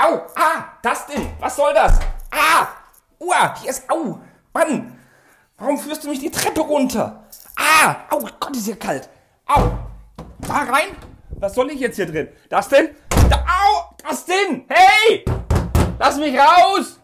Au! Ah! Dustin! Was soll das? Ah! Uah! Hier ist. Au! Mann! Warum führst du mich die Treppe runter? Ah! Au! Gott, ist hier kalt! Au! Da rein! Was soll ich jetzt hier drin? Dustin? Da, au! Dustin! Hey! Lass mich raus!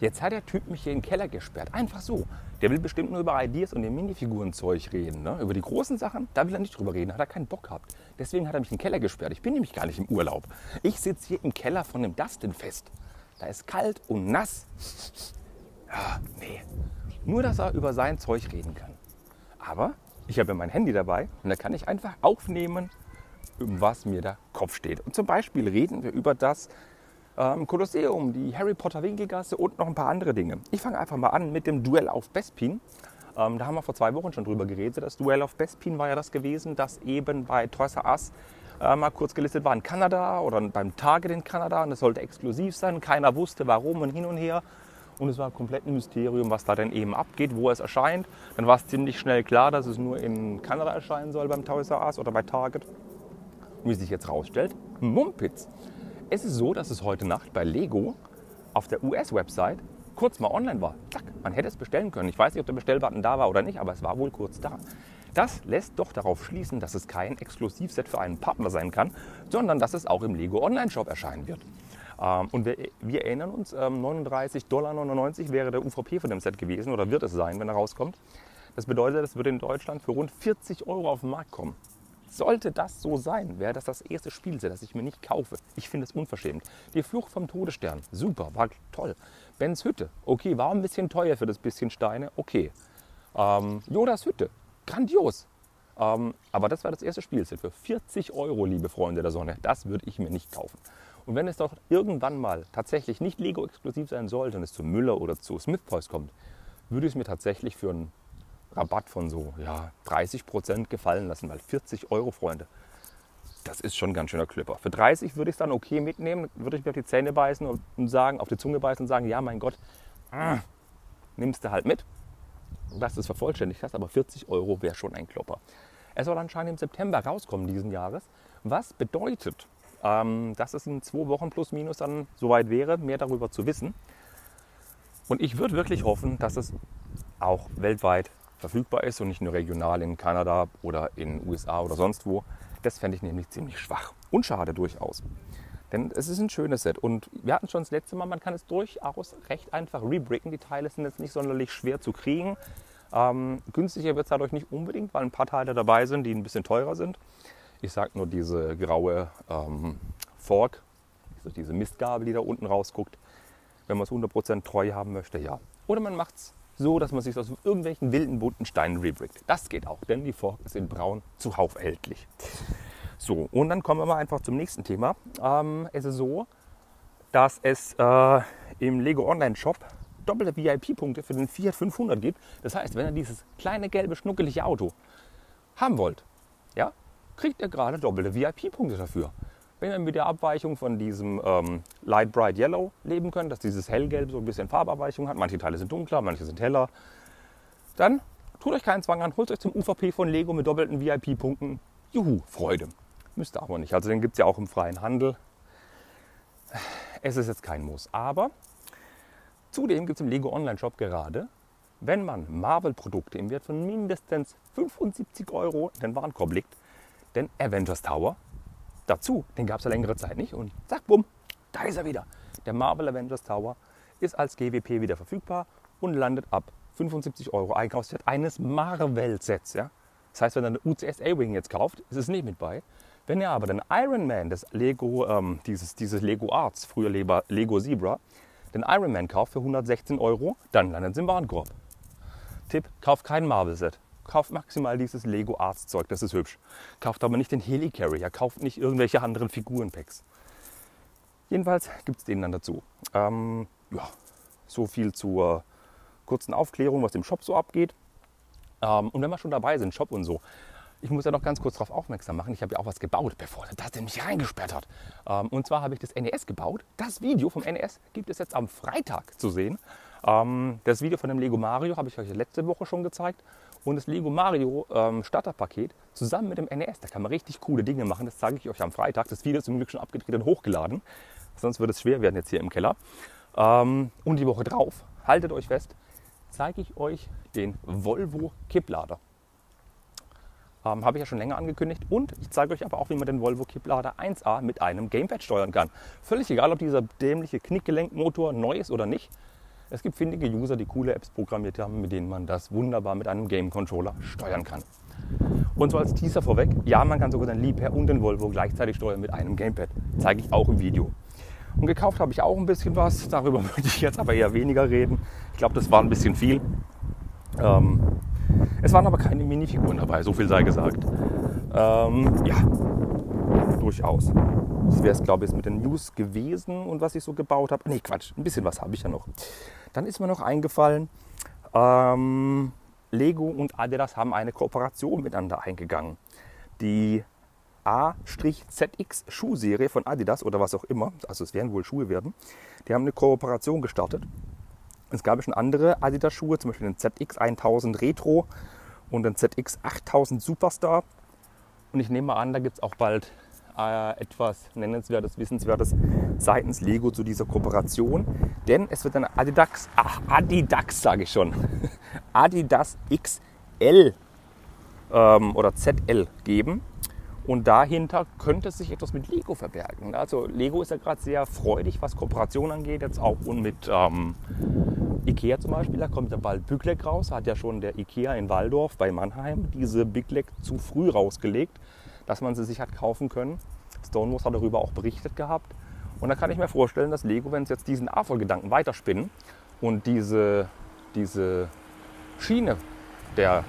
Jetzt hat der Typ mich hier in den Keller gesperrt. Einfach so. Der will bestimmt nur über Ideas und den Minifigurenzeug reden. Ne? Über die großen Sachen, da will er nicht drüber reden. Hat er keinen Bock gehabt. Deswegen hat er mich in den Keller gesperrt. Ich bin nämlich gar nicht im Urlaub. Ich sitze hier im Keller von dem Dustin fest. Da ist kalt und nass. Ja, nee. Nur, dass er über sein Zeug reden kann. Aber ich habe ja mein Handy dabei und da kann ich einfach aufnehmen, um was mir der Kopf steht. Und zum Beispiel reden wir über das ähm, Kolosseum, die Harry Potter Winkelgasse und noch ein paar andere Dinge. Ich fange einfach mal an mit dem Duell auf Bespin. Ähm, da haben wir vor zwei Wochen schon drüber geredet. Das Duell auf Bespin war ja das gewesen, das eben bei Toys R Us äh, mal kurz gelistet war in Kanada oder beim Target in Kanada. Und es sollte exklusiv sein. Keiner wusste warum und hin und her. Und es war komplett ein Mysterium, was da denn eben abgeht, wo es erscheint. Dann war es ziemlich schnell klar, dass es nur in Kanada erscheinen soll beim Toys R Us oder bei Target. Und wie sich jetzt rausstellt, Mumpitz. Es ist so, dass es heute Nacht bei Lego auf der US-Website kurz mal online war. Zack, man hätte es bestellen können. Ich weiß nicht, ob der Bestellbutton da war oder nicht, aber es war wohl kurz da. Das lässt doch darauf schließen, dass es kein Exklusivset für einen Partner sein kann, sondern dass es auch im Lego Online-Shop erscheinen wird. Ähm, und wir, wir, erinnern uns, ähm, 39,99 Dollar wäre der UVP von dem Set gewesen oder wird es sein, wenn er rauskommt. Das bedeutet, es wird in Deutschland für rund 40 Euro auf den Markt kommen. Sollte das so sein, wäre das das erste Spielset, das ich mir nicht kaufe. Ich finde es unverschämt. Die Flucht vom Todesstern, super, war toll. Bens Hütte, okay, war ein bisschen teuer für das bisschen Steine, okay. Ähm, Yodas Hütte, grandios. Ähm, aber das war das erste Spielset für 40 Euro, liebe Freunde der Sonne. Das würde ich mir nicht kaufen. Und wenn es doch irgendwann mal tatsächlich nicht Lego-exklusiv sein sollte und es zu Müller oder zu Smith Toys kommt, würde ich es mir tatsächlich für einen Rabatt von so ja, 30 Prozent gefallen lassen, weil 40 Euro, Freunde, das ist schon ein ganz schöner Klipper. Für 30 würde ich es dann okay mitnehmen, würde ich mir auf die Zähne beißen und sagen, auf die Zunge beißen und sagen, ja, mein Gott, ah, nimmst du halt mit, dass du es vervollständigt hast, aber 40 Euro wäre schon ein Klopper. Es soll anscheinend im September rauskommen diesen Jahres, was bedeutet, ähm, dass es in zwei Wochen plus minus dann soweit wäre, mehr darüber zu wissen. Und ich würde wirklich hoffen, dass es auch weltweit verfügbar ist und nicht nur regional in Kanada oder in den USA oder sonst wo. Das fände ich nämlich ziemlich schwach und schade durchaus. Denn es ist ein schönes Set und wir hatten schon das letzte Mal, man kann es durchaus recht einfach rebricken. Die Teile sind jetzt nicht sonderlich schwer zu kriegen. Ähm, günstiger wird es dadurch nicht unbedingt, weil ein paar Teile dabei sind, die ein bisschen teurer sind. Ich sage nur diese graue ähm, Fork, also diese Mistgabel, die da unten rausguckt. Wenn man es 100% treu haben möchte, ja. Oder man macht es so, dass man sich aus irgendwelchen wilden bunten Steinen rebrickt. Das geht auch, denn die Fork ist in braun zuhauf erhältlich. So, und dann kommen wir mal einfach zum nächsten Thema. Ähm, es ist so, dass es äh, im Lego Online Shop doppelte VIP-Punkte für den Fiat 500 gibt. Das heißt, wenn ihr dieses kleine gelbe schnuckelige Auto haben wollt, ja, kriegt ihr gerade doppelte VIP-Punkte dafür. Wenn ihr mit der Abweichung von diesem ähm, Light Bright Yellow leben könnt, dass dieses Hellgelb so ein bisschen Farbabweichung hat, manche Teile sind dunkler, manche sind heller, dann tut euch keinen Zwang an, holt euch zum UVP von Lego mit doppelten VIP-Punkten. Juhu, Freude. Müsst ihr aber nicht. Also den gibt es ja auch im freien Handel. Es ist jetzt kein Muss. Aber zudem gibt es im Lego Online Shop gerade, wenn man Marvel-Produkte im Wert von mindestens 75 Euro in den Warenkorb legt, den Avengers Tower dazu. Den gab es ja längere Zeit nicht und zack, bumm, da ist er wieder. Der Marvel Avengers Tower ist als GWP wieder verfügbar und landet ab 75 Euro Einkaufswert eines Marvel-Sets. Ja? Das heißt, wenn ihr eine UCS A-Wing jetzt kauft, ist es nicht mit bei. Wenn ihr aber den Iron Man, das Lego, ähm, dieses, dieses Lego Arts, früher Lego Zebra, den Iron Man kauft für 116 Euro, dann landet es im Warenkorb. Tipp, kauft kein Marvel-Set kauft maximal dieses Lego Arts Zeug, das ist hübsch. Kauft aber nicht den Helicarrier, kauft nicht irgendwelche anderen Figurenpacks. Jedenfalls gibt es den dann dazu. Ähm, ja, so viel zur kurzen Aufklärung, was im Shop so abgeht. Ähm, und wenn wir schon dabei sind, Shop und so, ich muss ja noch ganz kurz darauf aufmerksam machen. Ich habe ja auch was gebaut, bevor das denn mich reingesperrt hat. Ähm, und zwar habe ich das NES gebaut. Das Video vom NES gibt es jetzt am Freitag zu sehen. Ähm, das Video von dem Lego Mario habe ich euch letzte Woche schon gezeigt. Und das Lego Mario ähm, Starterpaket zusammen mit dem NES. Da kann man richtig coole Dinge machen. Das zeige ich euch am Freitag. Das Video ist zum Glück schon abgedreht und hochgeladen. Sonst würde es schwer werden jetzt hier im Keller. Ähm, und die Woche drauf, haltet euch fest, zeige ich euch den Volvo Kipplader. Ähm, Habe ich ja schon länger angekündigt. Und ich zeige euch aber auch, wie man den Volvo Kipplader 1A mit einem Gamepad steuern kann. Völlig egal, ob dieser dämliche Knickgelenkmotor neu ist oder nicht. Es gibt findige User, die coole Apps programmiert haben, mit denen man das wunderbar mit einem Game-Controller steuern kann. Und so als Teaser vorweg, ja, man kann sogar den Liebherr und den Volvo gleichzeitig steuern mit einem Gamepad. Zeige ich auch im Video. Und gekauft habe ich auch ein bisschen was, darüber möchte ich jetzt aber eher weniger reden. Ich glaube, das war ein bisschen viel. Ähm, es waren aber keine Minifiguren dabei, so viel sei gesagt. Ähm, ja, durchaus. Das wäre es, glaube ich, mit den News gewesen und was ich so gebaut habe. Nee, Quatsch, ein bisschen was habe ich ja noch. Dann ist mir noch eingefallen, ähm, Lego und Adidas haben eine Kooperation miteinander eingegangen. Die A-ZX Schuhserie von Adidas oder was auch immer, also es werden wohl Schuhe werden, die haben eine Kooperation gestartet. Es gab schon andere Adidas Schuhe, zum Beispiel den ZX 1000 Retro und den ZX 8000 Superstar. Und ich nehme mal an, da gibt es auch bald äh, etwas nennenswertes, wissenswertes seitens Lego zu dieser Kooperation. Denn es wird eine Adidas, ach, Adidas sage ich schon, Adidas XL ähm, oder ZL geben. Und dahinter könnte sich etwas mit Lego verbergen. Also Lego ist ja gerade sehr freudig, was Kooperation angeht, jetzt auch und mit ähm, Ikea zum Beispiel. Da kommt ja bald Big raus. Hat ja schon der Ikea in Waldorf bei Mannheim diese Big zu früh rausgelegt, dass man sie sich hat kaufen können. Stonewalls hat darüber auch berichtet gehabt. Und da kann ich mir vorstellen, dass Lego, wenn sie jetzt diesen A-Voll-Gedanken weiterspinnen und diese, diese Schiene der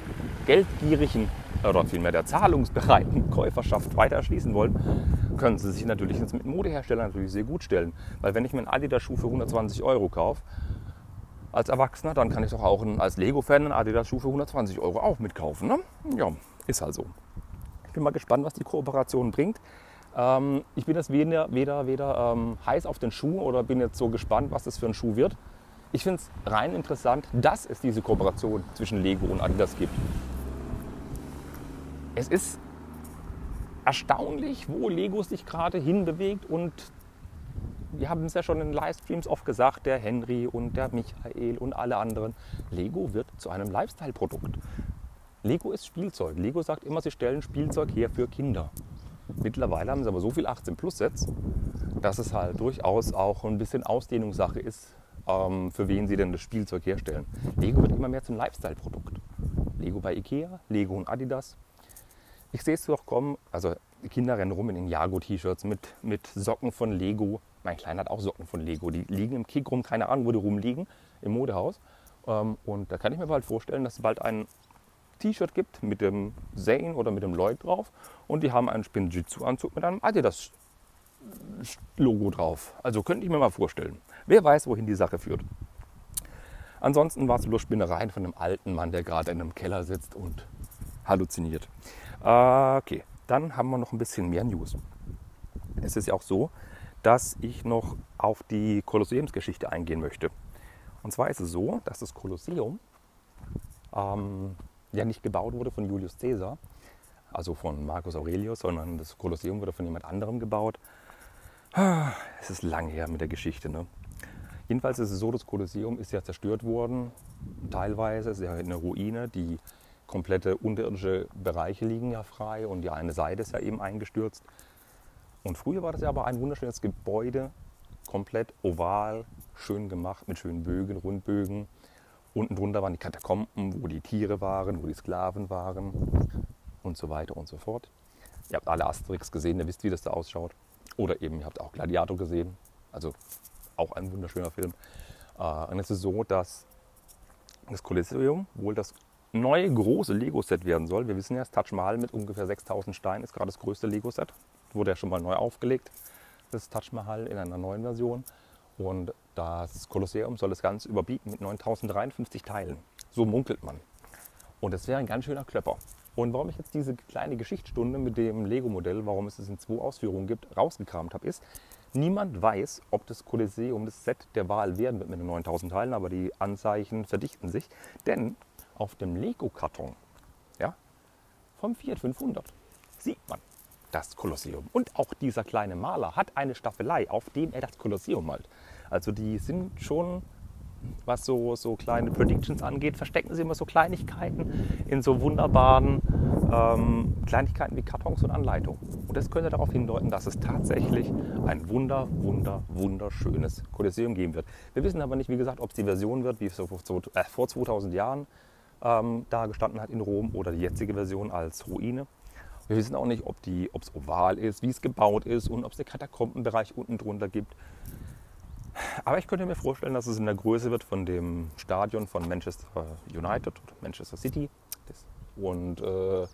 geldgierigen oder vielmehr der zahlungsbereiten Käuferschaft weiter erschließen wollen, können sie sich natürlich jetzt mit Modeherstellern natürlich sehr gut stellen. Weil wenn ich mir einen Adidas-Schuh für 120 Euro kaufe, als Erwachsener, dann kann ich doch auch als Lego-Fan einen Adidas-Schuh für 120 Euro auch mitkaufen. Ne? Ja, ist halt so. Bin mal gespannt, was die Kooperation bringt. Ähm, ich bin jetzt weder, weder, weder ähm, heiß auf den Schuh oder bin jetzt so gespannt, was das für ein Schuh wird. Ich finde es rein interessant, dass es diese Kooperation zwischen Lego und Adidas gibt. Es ist erstaunlich, wo Lego sich gerade hinbewegt und wir haben es ja schon in Livestreams oft gesagt, der Henry und der Michael und alle anderen, Lego wird zu einem Lifestyle-Produkt. Lego ist Spielzeug. Lego sagt immer, sie stellen Spielzeug her für Kinder. Mittlerweile haben sie aber so viel 18 Plus Sets, dass es halt durchaus auch ein bisschen Ausdehnungssache ist, ähm, für wen sie denn das Spielzeug herstellen. Lego wird immer mehr zum Lifestyle-Produkt. Lego bei Ikea, Lego und Adidas. Ich sehe es doch kommen, also die Kinder rennen rum in den Jago-T-Shirts mit, mit Socken von Lego. Mein Kleiner hat auch Socken von Lego. Die liegen im Kick rum, keine Ahnung, wo die rumliegen, im Modehaus. Ähm, und da kann ich mir bald vorstellen, dass bald ein T-Shirt gibt mit dem Zane oder mit dem Lloyd drauf. Und die haben einen Spinjitzu-Anzug mit einem Adidas-Logo drauf. Also könnte ich mir mal vorstellen. Wer weiß, wohin die Sache führt. Ansonsten war es bloß Spinnereien von einem alten Mann, der gerade in einem Keller sitzt und halluziniert. Äh, okay, dann haben wir noch ein bisschen mehr News. Es ist ja auch so, dass ich noch auf die Kolosseumsgeschichte eingehen möchte. Und zwar ist es so, dass das Kolosseum ähm, ja nicht gebaut wurde von Julius Caesar, also von Marcus Aurelius, sondern das Kolosseum wurde von jemand anderem gebaut. Es ist lang her mit der Geschichte. Ne? Jedenfalls ist es so, das Kolosseum ist ja zerstört worden, teilweise, es ist ja eine Ruine, die komplette unterirdische Bereiche liegen ja frei und die eine Seite ist ja eben eingestürzt. Und früher war das ja aber ein wunderschönes Gebäude, komplett oval, schön gemacht mit schönen Bögen, Rundbögen. Unten drunter waren die Katakomben, wo die Tiere waren, wo die Sklaven waren und so weiter und so fort. Ihr habt alle Asterix gesehen, ihr wisst, wie das da ausschaut. Oder eben, ihr habt auch Gladiator gesehen. Also auch ein wunderschöner Film. Äh, und es ist so, dass das Kolosseum wohl das neue große Lego-Set werden soll. Wir wissen ja, das Taj Mahal mit ungefähr 6000 Steinen ist gerade das größte Lego-Set. Wurde ja schon mal neu aufgelegt, das Taj Mahal in einer neuen Version. Und das Kolosseum soll das Ganze überbieten mit 9053 Teilen. So munkelt man. Und das wäre ein ganz schöner Klöpper. Und warum ich jetzt diese kleine Geschichtsstunde mit dem Lego-Modell, warum es es in zwei Ausführungen gibt, rausgekramt habe, ist, Niemand weiß, ob das Kolosseum das Set der Wahl werden wird mit den 9000 Teilen, aber die Anzeichen verdichten sich. Denn auf dem Lego-Karton vom Fiat 500 sieht man das Kolosseum. Und auch dieser kleine Maler hat eine Staffelei, auf dem er das Kolosseum malt. Also die sind schon, was so, so kleine Predictions angeht, verstecken sie immer so Kleinigkeiten in so wunderbaren ähm, Kleinigkeiten wie Kartons und Anleitungen. Und das könnte darauf hindeuten, dass es tatsächlich ein wunder, wunder, wunderschönes Kolosseum geben wird. Wir wissen aber nicht, wie gesagt, ob es die Version wird, wie es so vor 2000 äh, Jahren ähm, da gestanden hat in Rom oder die jetzige Version als Ruine. Wir wissen auch nicht, ob es oval ist, wie es gebaut ist und ob es den Katakombenbereich unten drunter gibt. Aber ich könnte mir vorstellen, dass es in der Größe wird von dem Stadion von Manchester United oder Manchester City. Und äh,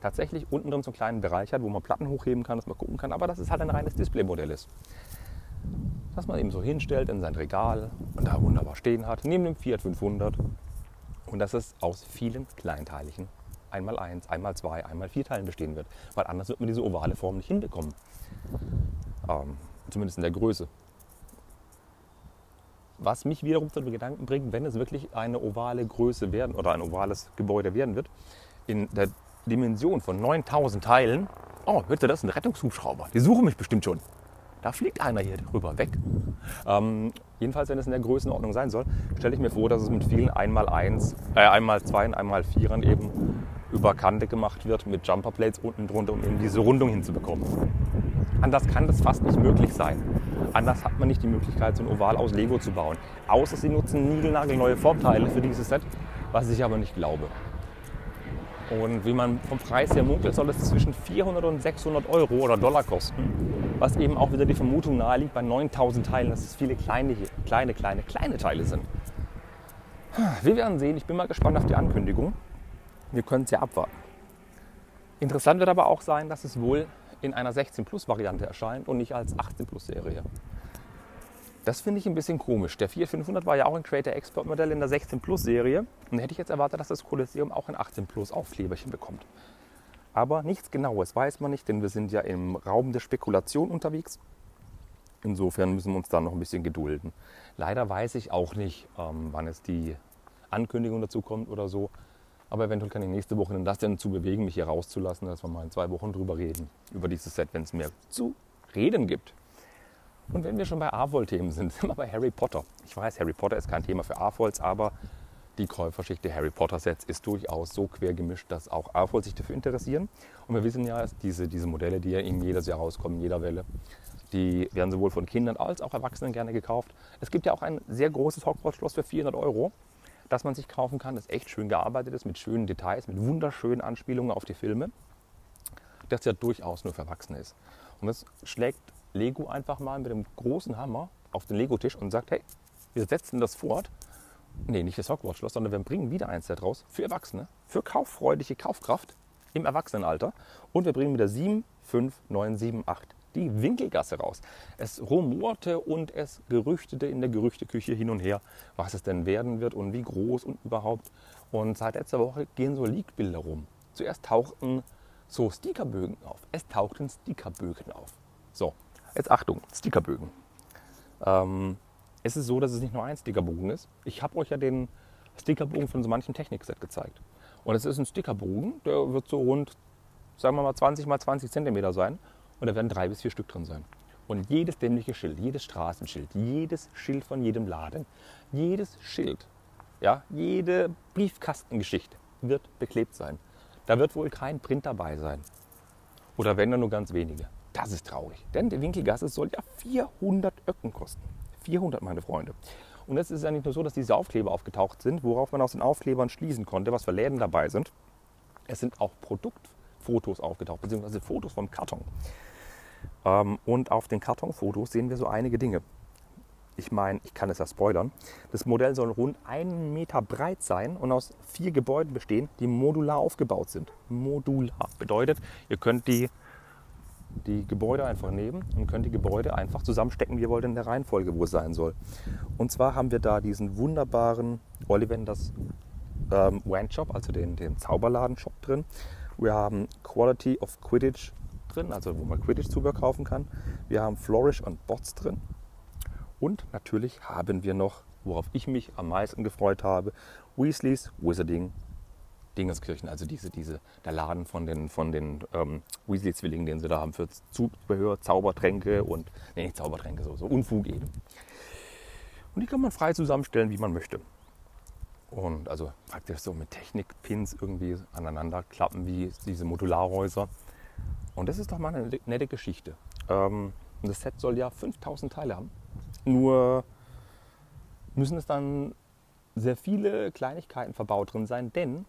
tatsächlich unten drin so einen kleinen Bereich hat, wo man Platten hochheben kann, dass man gucken kann, aber dass es halt ein reines Displaymodell ist. Dass man eben so hinstellt in sein Regal und da wunderbar stehen hat, neben dem Fiat 500. Und dass es aus vielen kleinteiligen einmal eins, einmal zwei, einmal vier Teilen bestehen wird. Weil anders wird man diese ovale Form nicht hinbekommen. Ähm, zumindest in der Größe. Was mich wiederum zu den Gedanken bringt, wenn es wirklich eine ovale Größe werden oder ein ovales Gebäude werden wird, in der Dimension von 9000 Teilen, oh, hört ihr das? Ein Rettungshubschrauber. Die suchen mich bestimmt schon. Da fliegt einer hier drüber weg. Ähm, jedenfalls, wenn es in der Größenordnung sein soll, stelle ich mir vor, dass es mit vielen 1x1, äh, 1x2 und 1x4ern eben über Kante gemacht wird mit Jumperplates unten drunter, um eben diese Rundung hinzubekommen. Anders kann das fast nicht möglich sein. Anders hat man nicht die Möglichkeit, so ein Oval aus Lego zu bauen. Außer sie nutzen niegelnagelneue Formteile für dieses Set, was ich aber nicht glaube. Und wie man vom Preis her munkelt, soll es zwischen 400 und 600 Euro oder Dollar kosten. Was eben auch wieder die Vermutung naheliegt bei 9000 Teilen, dass es viele kleine, kleine, kleine, kleine Teile sind. Wir werden sehen. Ich bin mal gespannt auf die Ankündigung. Wir können es ja abwarten. Interessant wird aber auch sein, dass es wohl in einer 16 Plus Variante erscheint und nicht als 18 Plus Serie. Das finde ich ein bisschen komisch. Der 4500 war ja auch ein Creator Export Modell in der 16 Plus Serie. Und hätte ich jetzt erwartet, dass das Kolosseum auch ein 18 Plus Aufkleberchen bekommt. Aber nichts Genaues weiß man nicht, denn wir sind ja im Raum der Spekulation unterwegs. Insofern müssen wir uns da noch ein bisschen gedulden. Leider weiß ich auch nicht, ähm, wann es die Ankündigung dazu kommt oder so. Aber eventuell kann ich nächste Woche dann das dann dazu bewegen, mich hier rauszulassen, dass wir mal in zwei Wochen drüber reden. Über dieses Set, wenn es mehr zu reden gibt. Und wenn wir schon bei AFOL-Themen sind, sind wir bei Harry Potter. Ich weiß, Harry Potter ist kein Thema für AFOLs, aber die Käuferschicht der Harry Potter-Sets ist durchaus so quer gemischt, dass auch AFOLs sich dafür interessieren. Und wir wissen ja, diese, diese Modelle, die ja in jedes Jahr rauskommen, in jeder Welle, die werden sowohl von Kindern als auch Erwachsenen gerne gekauft. Es gibt ja auch ein sehr großes Hogwarts-Schloss für 400 Euro, das man sich kaufen kann, das echt schön gearbeitet ist, mit schönen Details, mit wunderschönen Anspielungen auf die Filme, das ja durchaus nur für Erwachsene ist. Und das schlägt Lego einfach mal mit dem großen Hammer auf den Lego-Tisch und sagt, hey, wir setzen das fort. Nee, nicht das Hogwarts-Schloss, sondern wir bringen wieder eins Set raus für Erwachsene, für kauffreudige Kaufkraft im Erwachsenenalter. Und wir bringen wieder 7, 5, 9, 7, 8 die Winkelgasse raus. Es rumorte und es gerüchtete in der Gerüchteküche hin und her, was es denn werden wird und wie groß und überhaupt. Und seit letzter Woche gehen so Leak-Bilder rum. Zuerst tauchten so Stickerbögen auf. Es tauchten Stickerbögen auf. So, Jetzt Achtung, Stickerbögen. Ähm, es ist so, dass es nicht nur ein Stickerbogen ist. Ich habe euch ja den Stickerbogen von so manchem Technikset gezeigt. Und es ist ein Stickerbogen, der wird so rund, sagen wir mal, 20 mal 20 Zentimeter sein. Und da werden drei bis vier Stück drin sein. Und jedes dämliche Schild, jedes Straßenschild, jedes Schild von jedem Laden, jedes Schild, ja, jede Briefkastengeschichte wird beklebt sein. Da wird wohl kein Print dabei sein. Oder wenn dann nur ganz wenige. Das ist traurig, denn die Winkelgasse soll ja 400 Öcken kosten. 400, meine Freunde. Und es ist ja nicht nur so, dass diese Aufkleber aufgetaucht sind, worauf man aus den Aufklebern schließen konnte, was für Läden dabei sind. Es sind auch Produktfotos aufgetaucht, beziehungsweise Fotos vom Karton. Ähm, und auf den Kartonfotos sehen wir so einige Dinge. Ich meine, ich kann es ja spoilern. Das Modell soll rund einen Meter breit sein und aus vier Gebäuden bestehen, die modular aufgebaut sind. Modular bedeutet, ihr könnt die die Gebäude einfach nehmen und können die Gebäude einfach zusammenstecken, wie ihr wollt, in der Reihenfolge, wo es sein soll. Und zwar haben wir da diesen wunderbaren Ollivanders ähm, Wine-Shop, also den, den Zauberladen-Shop drin. Wir haben Quality of Quidditch drin, also wo man Quidditch-Zubehör kaufen kann. Wir haben Flourish und Bots drin. Und natürlich haben wir noch, worauf ich mich am meisten gefreut habe, Weasleys Wizarding Dingeskirchen, also diese, diese, der Laden von den, von den ähm, Weasley-Zwillingen, den sie da haben für Zubehör, Zaubertränke und, nee, nicht Zaubertränke, so, so Unfug eben. Und die kann man frei zusammenstellen, wie man möchte. Und also praktisch so mit Technikpins irgendwie aneinander klappen wie diese Modularhäuser. Und das ist doch mal eine nette Geschichte. Ähm, das Set soll ja 5000 Teile haben. Nur müssen es dann sehr viele Kleinigkeiten verbaut drin sein, denn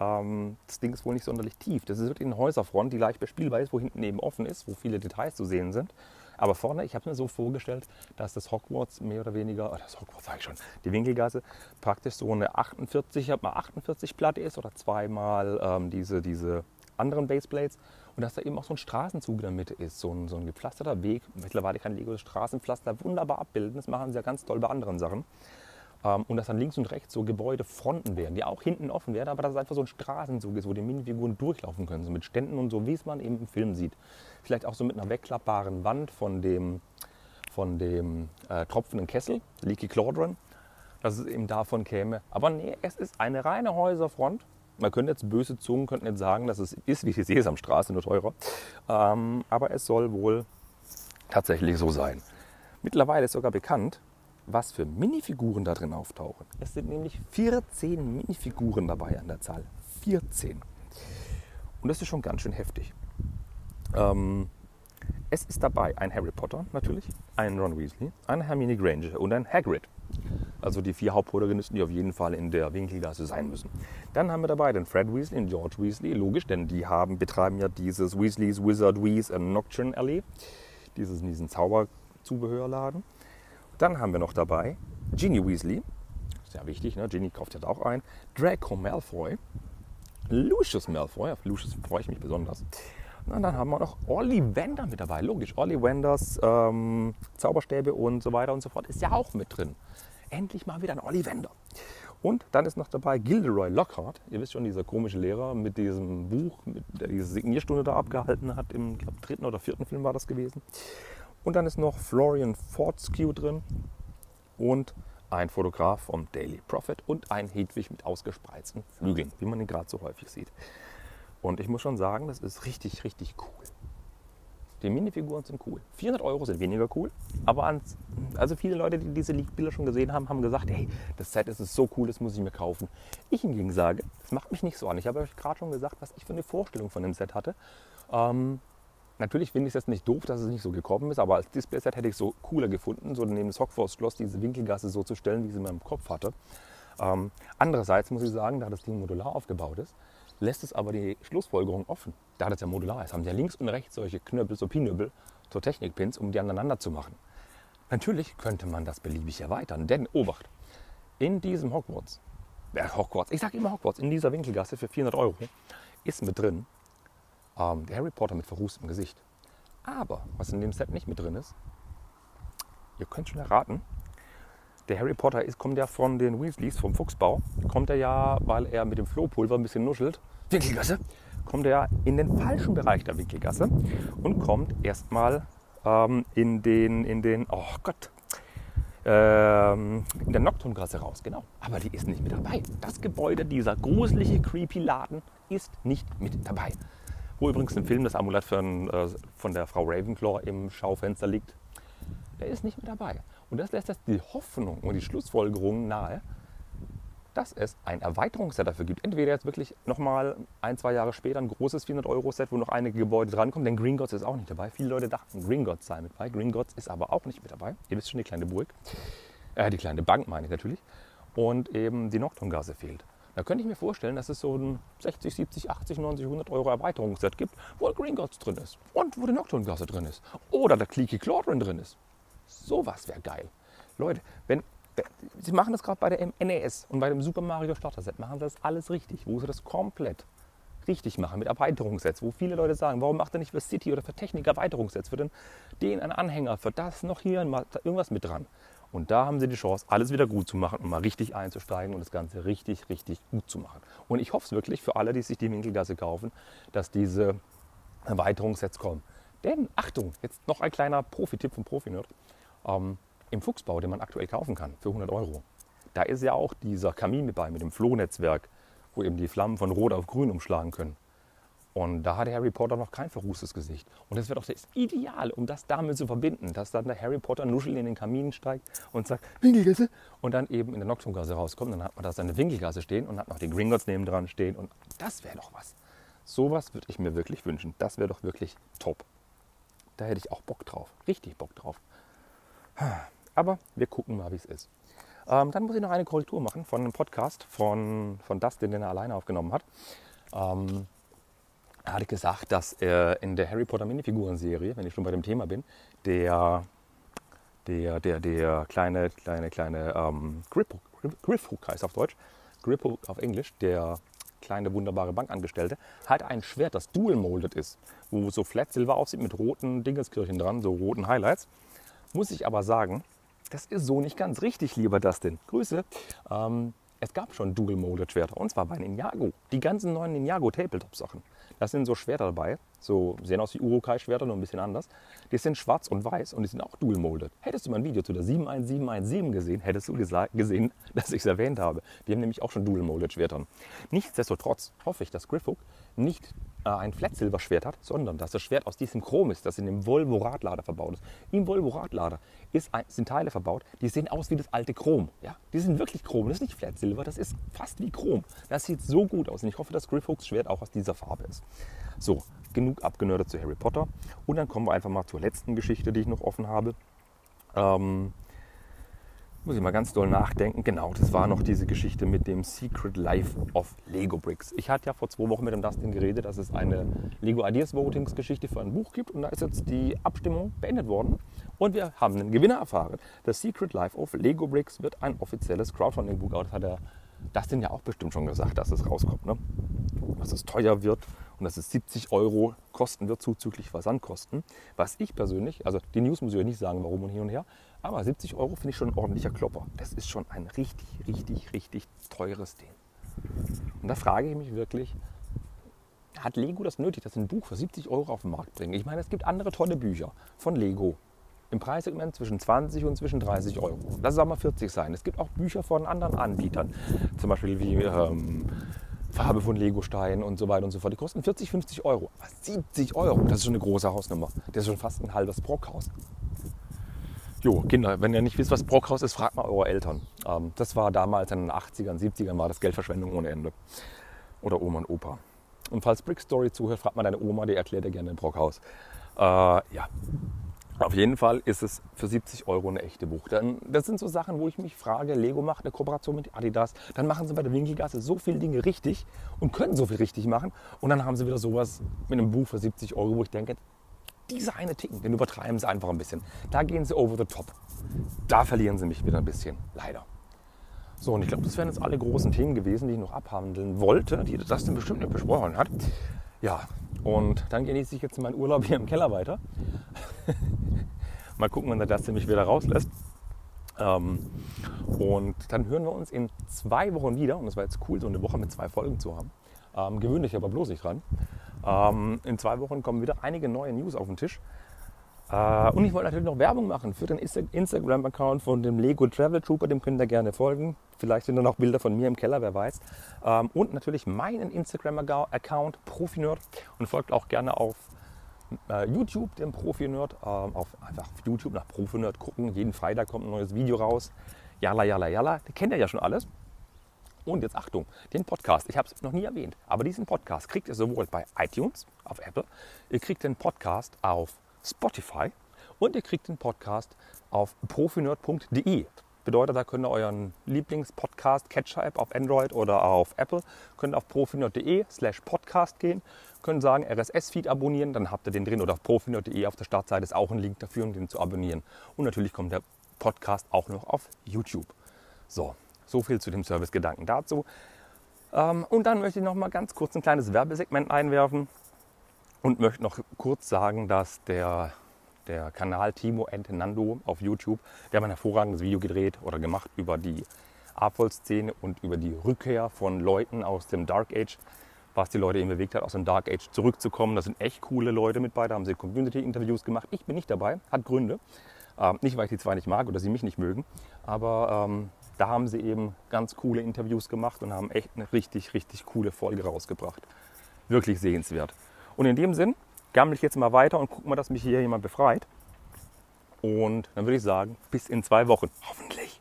ähm, das Ding ist wohl nicht sonderlich tief. Das ist wirklich eine Häuserfront, die leicht bespielbar ist, wo hinten eben offen ist, wo viele Details zu sehen sind. Aber vorne, ich habe mir so vorgestellt, dass das Hogwarts mehr oder weniger, oder das Hogwarts sage ich schon, die Winkelgasse praktisch so eine 48, mal 48 Platte ist oder zweimal ähm, diese, diese anderen Baseplates und dass da eben auch so ein Straßenzug in der Mitte ist, so ein, so ein gepflasterter Weg. Mittlerweile kann Lego das Straßenpflaster wunderbar abbilden, das machen sie ja ganz toll bei anderen Sachen. Ähm, und dass dann links und rechts so Gebäudefronten wären, die auch hinten offen wären, aber dass es einfach so ein Straßenzug ist, wo die Minifiguren durchlaufen können, so mit Ständen und so, wie es man eben im Film sieht. Vielleicht auch so mit einer wegklappbaren Wand von dem, von dem äh, tropfenden Kessel, Leaky Cauldron, dass es eben davon käme. Aber nee, es ist eine reine Häuserfront. Man könnte jetzt böse Zungen könnten jetzt sagen, dass es ist wie die Sesamstraße, nur teurer. Ähm, aber es soll wohl tatsächlich so sein. Mittlerweile ist sogar bekannt, was für Minifiguren da drin auftauchen. Es sind nämlich 14 Minifiguren dabei an der Zahl. 14. Und das ist schon ganz schön heftig. Ähm, es ist dabei ein Harry Potter natürlich, ein Ron Weasley, ein Hermine Granger und ein Hagrid. Also die vier Hauptprotagonisten, die auf jeden Fall in der Winkelgasse sein müssen. Dann haben wir dabei den Fred Weasley und George Weasley, logisch, denn die haben, betreiben ja dieses Weasleys Wizard Weas and Nocturne Alley, dieses, diesen Zauberzubehörladen. Dann haben wir noch dabei Ginny Weasley, sehr wichtig, ne? Ginny kauft ja auch ein, Draco Malfoy, Lucius Malfoy, auf Lucius freue ich mich besonders. Und dann haben wir noch Ollivander mit dabei, logisch, Ollivanders ähm, Zauberstäbe und so weiter und so fort ist ja auch mit drin. Endlich mal wieder ein Ollivander. Und dann ist noch dabei Gilderoy Lockhart. Ihr wisst schon, dieser komische Lehrer mit diesem Buch, mit, der diese Signierstunde da abgehalten hat. Im glaub, dritten oder vierten Film war das gewesen. Und dann ist noch Florian Fortescue drin und ein Fotograf vom Daily Prophet und ein Hedwig mit ausgespreizten Flügeln, wie man ihn gerade so häufig sieht. Und ich muss schon sagen, das ist richtig, richtig cool. Die Minifiguren sind cool. 400 Euro sind weniger cool, aber ans, also viele Leute, die diese Leak-Bilder schon gesehen haben, haben gesagt, hey, das Set ist so cool, das muss ich mir kaufen. Ich hingegen sage, das macht mich nicht so an. Ich habe euch gerade schon gesagt, was ich für eine Vorstellung von dem Set hatte. Ähm, Natürlich finde ich es jetzt nicht doof, dass es nicht so gekommen ist, aber als Displayset hätte ich es so cooler gefunden, so neben das Hogwarts-Schloss diese Winkelgasse so zu stellen, wie sie in meinem Kopf hatte. Ähm, andererseits muss ich sagen, da das Ding modular aufgebaut ist, lässt es aber die Schlussfolgerung offen. Da das ja modular ist, haben sie ja links und rechts solche Knöppel, so Pinöppel, so Technikpins, um die aneinander zu machen. Natürlich könnte man das beliebig erweitern, denn Obacht, in diesem Hogwarts, äh, Hogwarts, ich sage immer Hogwarts, in dieser Winkelgasse für 400 Euro ist mit drin ähm, der Harry Potter mit verrußtem Gesicht. Aber was in dem Set nicht mit drin ist, ihr könnt schon erraten, der Harry Potter ist, kommt ja von den Weasleys, vom Fuchsbau, kommt er ja, weil er mit dem Flohpulver ein bisschen nuschelt, Winkelgasse, kommt er in den falschen Bereich der Winkelgasse und kommt erstmal ähm, in den, in den, oh Gott, ähm, in der Nocturngasse raus, genau. Aber die ist nicht mit dabei. Das Gebäude, dieser gruselige, creepy Laden ist nicht mit dabei. Wo übrigens im Film das Amulett von, äh, von der Frau Ravenclaw im Schaufenster liegt. Der ist nicht mit dabei. Und das lässt jetzt die Hoffnung und die Schlussfolgerung nahe, dass es ein Erweiterungsset dafür gibt. Entweder jetzt wirklich nochmal ein, zwei Jahre später ein großes 400-Euro-Set, wo noch einige Gebäude drankommen, denn Green Gods ist auch nicht dabei. Viele Leute dachten, Green Gods sei mit dabei. Green Gods ist aber auch nicht mit dabei. Ihr wisst schon, die kleine Burg. Äh, die kleine Bank meine ich natürlich. Und eben die Nocturngasse fehlt. Da könnte ich mir vorstellen, dass es so ein 60, 70, 80, 90, 100 Euro Erweiterungsset gibt, wo Green Gods drin ist und wo die Nocturngasse drin ist. Oder der Clicky Chlorine drin ist. Sowas wäre geil. Leute, wenn, Sie machen das gerade bei der NES und bei dem Super Mario Starter Set, machen Sie das alles richtig, wo Sie das komplett richtig machen mit Erweiterungssets, wo viele Leute sagen, warum macht er nicht für City oder für Technik Erweiterungssets, für den, den einen Anhänger, für das noch hier irgendwas mit dran. Und da haben sie die Chance, alles wieder gut zu machen und mal richtig einzusteigen und das Ganze richtig, richtig gut zu machen. Und ich hoffe es wirklich für alle, die sich die Winkelgasse kaufen, dass diese Erweiterungssets kommen. Denn, Achtung, jetzt noch ein kleiner Profi-Tipp vom Profi-Nerd. Ähm, Im Fuchsbau, den man aktuell kaufen kann für 100 Euro, da ist ja auch dieser Kamin mit bei, mit dem Flohnetzwerk wo eben die Flammen von Rot auf Grün umschlagen können. Und da hatte Harry Potter noch kein verrußtes Gesicht. Und das wäre doch das Ideal, um das damit zu verbinden, dass dann der Harry Potter nuschel in den Kamin steigt und sagt, Winkelgasse, und dann eben in der Nocturngasse rauskommt. Dann hat man da seine Winkelgasse stehen und hat noch die Gringotts neben dran stehen. Und das wäre doch was. Sowas würde ich mir wirklich wünschen. Das wäre doch wirklich top. Da hätte ich auch Bock drauf. Richtig Bock drauf. Aber wir gucken mal, wie es ist. Ähm, dann muss ich noch eine Korrektur machen von einem Podcast von, von Dustin, den er alleine aufgenommen hat. Ähm, er hatte gesagt, dass er in der Harry Potter Minifiguren-Serie, wenn ich schon bei dem Thema bin, der, der, der, der kleine, kleine, kleine ähm, Griphook, Griphook heißt auf Deutsch, Griphook auf Englisch, der kleine wunderbare Bankangestellte, hat ein Schwert, das dual-molded ist, wo so Flat Silver aussieht mit roten Dingeskirchen dran, so roten Highlights. Muss ich aber sagen, das ist so nicht ganz richtig, lieber Dustin. Grüße. Ähm, es gab schon Dual-Molded Schwerter und zwar bei Ninjago. Die ganzen neuen Ninjago Tabletop-Sachen. Da sind so Schwerter dabei, so sehen aus wie Urukai-Schwerter, nur ein bisschen anders. Die sind schwarz und weiß und die sind auch dual-molded. Hättest du mein Video zu der 71717 gesehen, hättest du gesehen, dass ich es erwähnt habe. Die haben nämlich auch schon dual-molded Schwertern. Nichtsdestotrotz hoffe ich, dass Griffhook nicht ein Flat-Silber-Schwert hat, sondern dass das Schwert aus diesem Chrom ist, das in dem Volvo-Radlader verbaut ist. Im Volvo-Radlader sind Teile verbaut, die sehen aus wie das alte Chrom. Ja? Die sind wirklich Chrom, das ist nicht Flat-Silber, das ist fast wie Chrom. Das sieht so gut aus und ich hoffe, dass Griffhooks Schwert auch aus dieser Farbe ist. So, genug abgenördet zu Harry Potter. Und dann kommen wir einfach mal zur letzten Geschichte, die ich noch offen habe. Ähm, muss ich mal ganz doll nachdenken. Genau, das war noch diese Geschichte mit dem Secret Life of Lego Bricks. Ich hatte ja vor zwei Wochen mit dem Dustin geredet, dass es eine Lego Ideas Votings Geschichte für ein Buch gibt und da ist jetzt die Abstimmung beendet worden und wir haben einen Gewinner erfahren. Das Secret Life of Lego Bricks wird ein offizielles Crowdfunding-Buch. Das hat der Dustin ja auch bestimmt schon gesagt, dass es rauskommt. Ne? Dass es teuer wird und dass es 70 Euro kosten wird zuzüglich Versandkosten. Was ich persönlich, also die News muss ich euch nicht sagen, warum und hin und her, aber 70 Euro finde ich schon ein ordentlicher Klopper. Das ist schon ein richtig, richtig, richtig teures Ding. Und da frage ich mich wirklich, hat Lego das nötig, dass ein Buch für 70 Euro auf den Markt bringen? Ich meine, es gibt andere tolle Bücher von Lego. Im Preissegment zwischen 20 und zwischen 30 Euro. Lass es auch mal 40 sein. Es gibt auch Bücher von anderen Anbietern. Zum Beispiel wie ähm, Farbe von Legosteinen und so weiter und so fort. Die kosten 40, 50 Euro. Aber 70 Euro, das ist schon eine große Hausnummer. Das ist schon fast ein halbes Brockhaus. Jo, Kinder, wenn ihr nicht wisst, was Brockhaus ist, fragt mal eure Eltern. Ähm, das war damals in den 80ern, 70ern, war das Geldverschwendung ohne Ende. Oder Oma und Opa. Und falls Brick Story zuhört, fragt mal deine Oma, die erklärt dir gerne den Brockhaus. Äh, ja, auf jeden Fall ist es für 70 Euro eine echte Buch. das sind so Sachen, wo ich mich frage, Lego macht eine Kooperation mit Adidas, dann machen sie bei der Winkelgasse so viele Dinge richtig und können so viel richtig machen und dann haben sie wieder sowas mit einem Buch für 70 Euro, wo ich denke, diese eine Ticken, den übertreiben sie einfach ein bisschen. Da gehen sie over the top. Da verlieren sie mich wieder ein bisschen, leider. So, und ich glaube, das wären jetzt alle großen Themen gewesen, die ich noch abhandeln wollte, die das denn bestimmt nicht besprochen hat. Ja, und dann genieße ich jetzt meinen Urlaub hier im Keller weiter. Mal gucken, wann der Dustin mich wieder rauslässt. Ähm, und dann hören wir uns in zwei Wochen wieder. Und es war jetzt cool, so eine Woche mit zwei Folgen zu haben. Ähm, gewöhne aber bloß nicht dran. Ähm, in zwei Wochen kommen wieder einige neue News auf den Tisch. Äh, und ich wollte natürlich noch Werbung machen für den Instagram-Account von dem Lego Travel Trooper, dem könnt ihr gerne folgen. Vielleicht sind da noch Bilder von mir im Keller, wer weiß. Ähm, und natürlich meinen Instagram-Account Profinerd und folgt auch gerne auf äh, YouTube, dem Profi-Nerd, äh, auf einfach auf YouTube nach Profi-Nerd gucken. Jeden Freitag kommt ein neues Video raus. Jalla, jalla, jalla. Die kennt ihr ja schon alles. Und jetzt Achtung, den Podcast, ich habe es noch nie erwähnt, aber diesen Podcast kriegt ihr sowohl bei iTunes, auf Apple, ihr kriegt den Podcast auf Spotify und ihr kriegt den Podcast auf profinerd.de. Bedeutet, da könnt ihr euren Lieblings-Podcast Catcher-App auf Android oder auf Apple, könnt auf profinerd.de slash podcast gehen, könnt sagen RSS-Feed abonnieren, dann habt ihr den drin oder auf profinerd.de auf der Startseite ist auch ein Link dafür, um den zu abonnieren. Und natürlich kommt der Podcast auch noch auf YouTube. So, so viel zu dem Servicegedanken dazu. Ähm, und dann möchte ich noch mal ganz kurz ein kleines Werbesegment einwerfen und möchte noch kurz sagen, dass der der Kanal Timo Entenando auf YouTube. Der hat ein hervorragendes Video gedreht oder gemacht über die Abvoll-Szene und über die Rückkehr von Leuten aus dem Dark Age, was die Leute eben bewegt hat, aus dem Dark Age zurückzukommen. Da sind echt coole Leute mit bei, da haben sie Community-Interviews gemacht. Ich bin nicht dabei, hat Gründe. Ähm, nicht, weil ich die zwei nicht mag oder sie mich nicht mögen, aber ähm, Da haben sie eben ganz coole Interviews gemacht und haben echt eine richtig, richtig coole Folge rausgebracht. Wirklich sehenswert. Und in dem Sinn gammel ich jetzt mal weiter und guck mal, dass mich hier jemand befreit. Und dann würde ich sagen, bis in zwei Wochen. Hoffentlich.